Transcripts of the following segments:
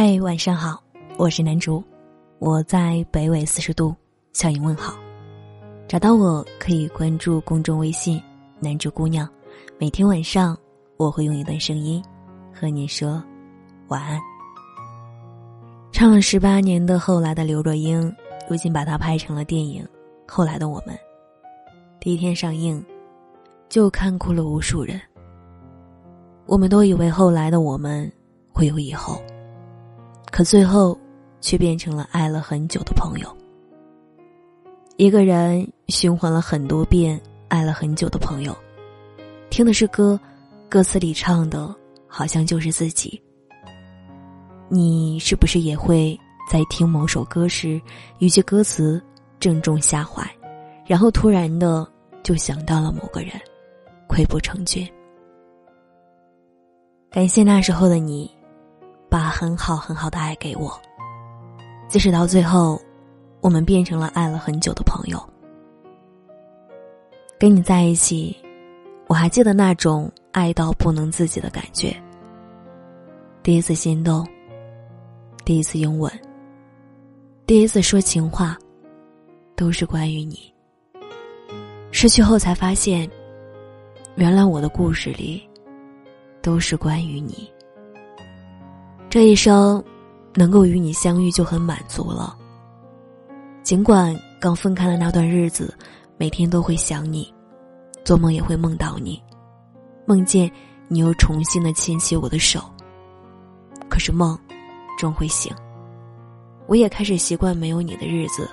嘿，晚上好，我是南竹，我在北纬四十度向你问好。找到我可以关注公众微信“南竹姑娘”，每天晚上我会用一段声音和你说晚安。唱了十八年的后来的刘若英，如今把它拍成了电影《后来的我们》，第一天上映就看哭了无数人。我们都以为后来的我们会有以后。可最后，却变成了爱了很久的朋友。一个人循环了很多遍爱了很久的朋友，听的是歌，歌词里唱的好像就是自己。你是不是也会在听某首歌时，一句歌词正中下怀，然后突然的就想到了某个人，溃不成军？感谢那时候的你。把很好很好的爱给我，即使到最后，我们变成了爱了很久的朋友。跟你在一起，我还记得那种爱到不能自己的感觉。第一次心动，第一次拥吻，第一次说情话，都是关于你。失去后才发现，原来我的故事里，都是关于你。这一生，能够与你相遇就很满足了。尽管刚分开的那段日子，每天都会想你，做梦也会梦到你，梦见你又重新的牵起我的手。可是梦，终会醒。我也开始习惯没有你的日子。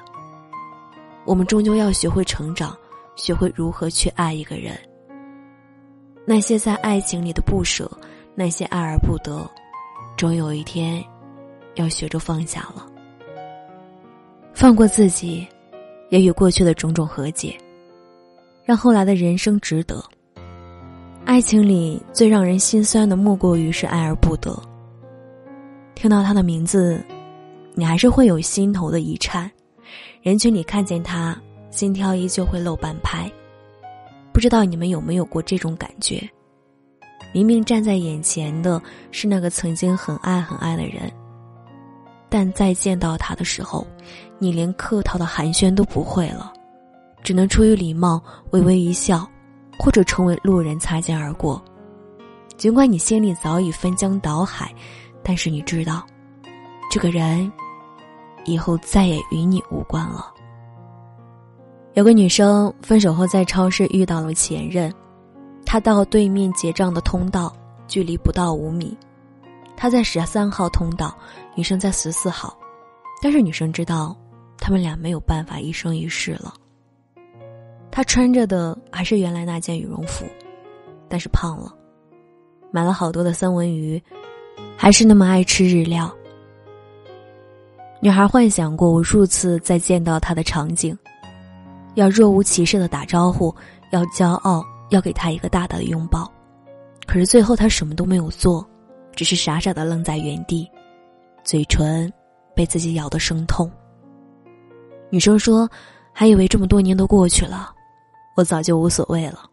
我们终究要学会成长，学会如何去爱一个人。那些在爱情里的不舍，那些爱而不得。终有一天，要学着放下了，放过自己，也与过去的种种和解，让后来的人生值得。爱情里最让人心酸的，莫过于是爱而不得。听到他的名字，你还是会有心头的一颤；人群里看见他，心跳依旧会漏半拍。不知道你们有没有过这种感觉？明明站在眼前的是那个曾经很爱很爱的人，但再见到他的时候，你连客套的寒暄都不会了，只能出于礼貌微微一笑，或者成为路人擦肩而过。尽管你心里早已翻江倒海，但是你知道，这个人以后再也与你无关了。有个女生分手后在超市遇到了前任。他到对面结账的通道，距离不到五米。他在十三号通道，女生在十四号，但是女生知道，他们俩没有办法一生一世了。他穿着的还是原来那件羽绒服，但是胖了，买了好多的三文鱼，还是那么爱吃日料。女孩幻想过无数次再见到他的场景，要若无其事的打招呼，要骄傲。要给他一个大大的拥抱，可是最后他什么都没有做，只是傻傻的愣在原地，嘴唇被自己咬得生痛。女生说：“还以为这么多年都过去了，我早就无所谓了。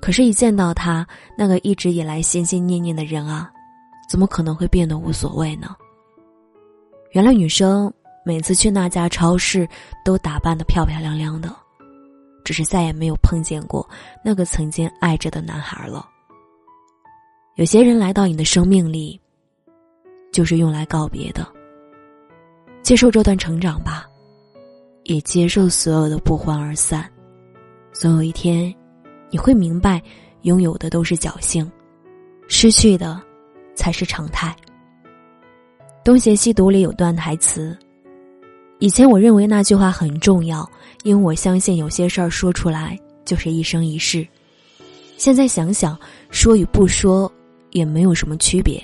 可是，一见到他那个一直以来心心念念的人啊，怎么可能会变得无所谓呢？”原来，女生每次去那家超市都打扮的漂漂亮亮的。只是再也没有碰见过那个曾经爱着的男孩了。有些人来到你的生命里，就是用来告别的。接受这段成长吧，也接受所有的不欢而散。总有一天，你会明白，拥有的都是侥幸，失去的才是常态。东邪西毒里有段台词。以前我认为那句话很重要，因为我相信有些事儿说出来就是一生一世。现在想想，说与不说也没有什么区别。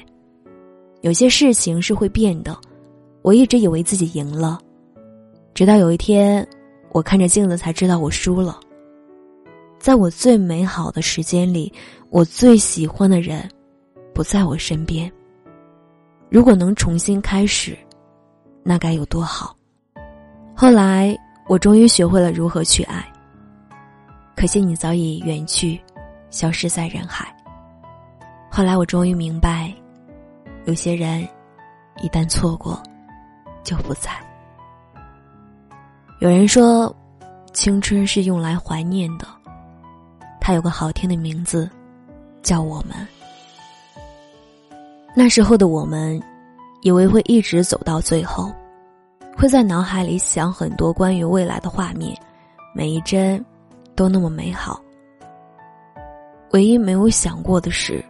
有些事情是会变的，我一直以为自己赢了，直到有一天，我看着镜子才知道我输了。在我最美好的时间里，我最喜欢的人不在我身边。如果能重新开始，那该有多好。后来，我终于学会了如何去爱。可惜你早已远去，消失在人海。后来我终于明白，有些人，一旦错过，就不在。有人说，青春是用来怀念的，它有个好听的名字，叫我们。那时候的我们，以为会一直走到最后，会在脑海里想很多关于未来的画面，每一帧都那么美好。唯一没有想过的是，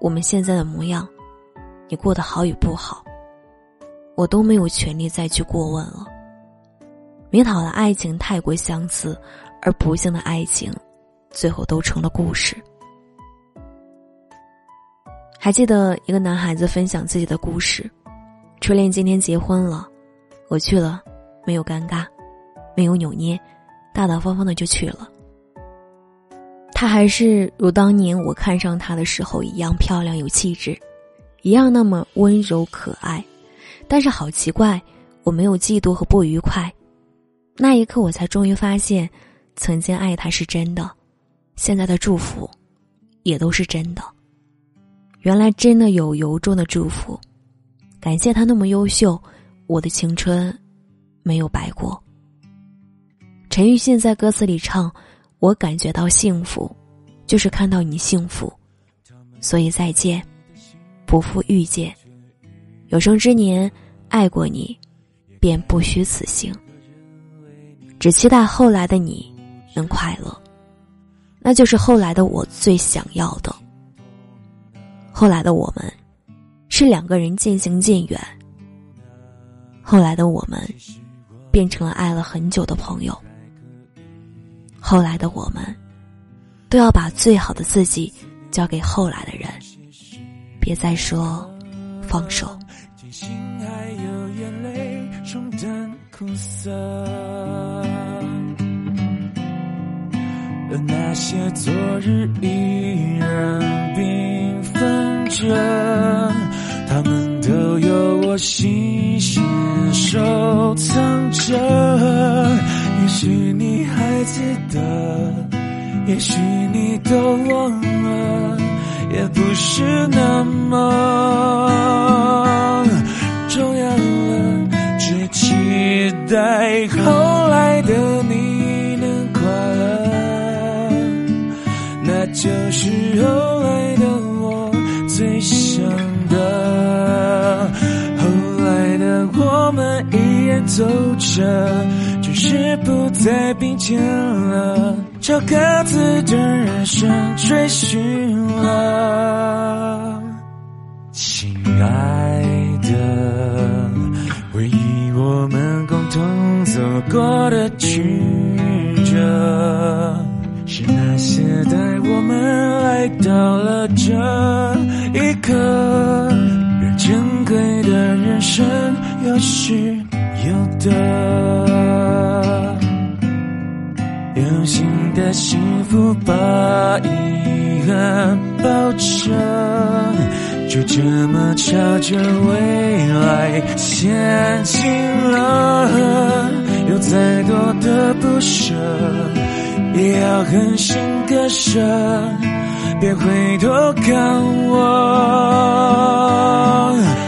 我们现在的模样，你过得好与不好，我都没有权利再去过问了。美好的爱情太过相似，而不幸的爱情，最后都成了故事。还记得一个男孩子分享自己的故事：初恋今天结婚了，我去了，没有尴尬，没有扭捏，大大方方的就去了。他还是如当年我看上他的时候一样漂亮有气质，一样那么温柔可爱。但是好奇怪，我没有嫉妒和不愉快。那一刻，我才终于发现，曾经爱他是真的，现在的祝福，也都是真的。原来真的有由衷的祝福，感谢他那么优秀，我的青春没有白过。陈奕迅在歌词里唱：“我感觉到幸福，就是看到你幸福，所以再见，不负遇见。有生之年爱过你，便不虚此行。只期待后来的你能快乐，那就是后来的我最想要的。”后来的我们，是两个人渐行渐远。后来的我们，变成了爱了很久的朋友。后来的我们，都要把最好的自己交给后来的人，别再说放手。而那些昨日依然缤纷着，都有我心心收藏着。也许你还记得，也许你都忘了，也不是那么重要了。只期待后来的你能快乐，那。就是后我们依然走着，只是不再并肩了，朝各自的人生追寻了。亲爱的，回忆我们共同走过的曲折。是那些带我们来到了这一刻，让珍贵的人生有失有得，有新的幸福把遗憾包着，就这么朝着未来前进了，有再多的不舍。也要狠心割舍，别回头看我，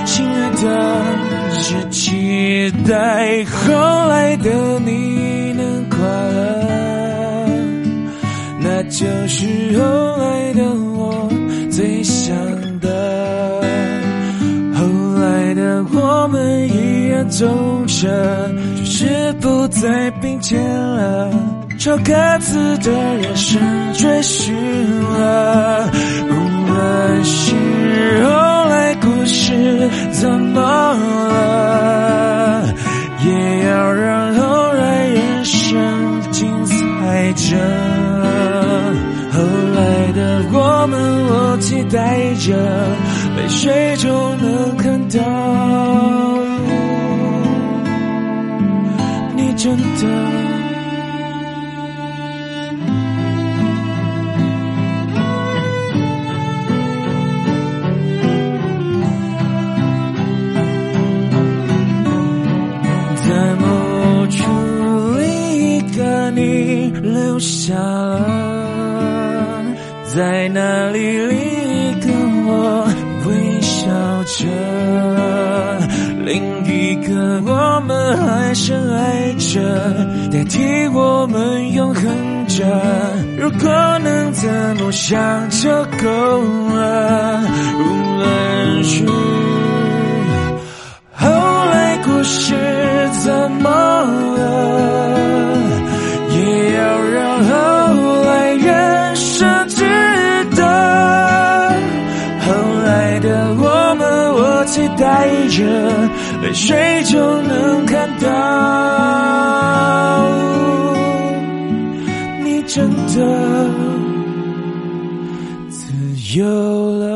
亲爱的，期待后来的你能快乐，那就是后来的我最想的。后来的我们依然走着，只是不再并肩了。朝各自的人生追寻了，真的在某处另一个你留下了在哪里另一个我微笑着？可我们还深爱着，代替我们永恒着。如果能怎么想就够了，能看到，你真的自由了。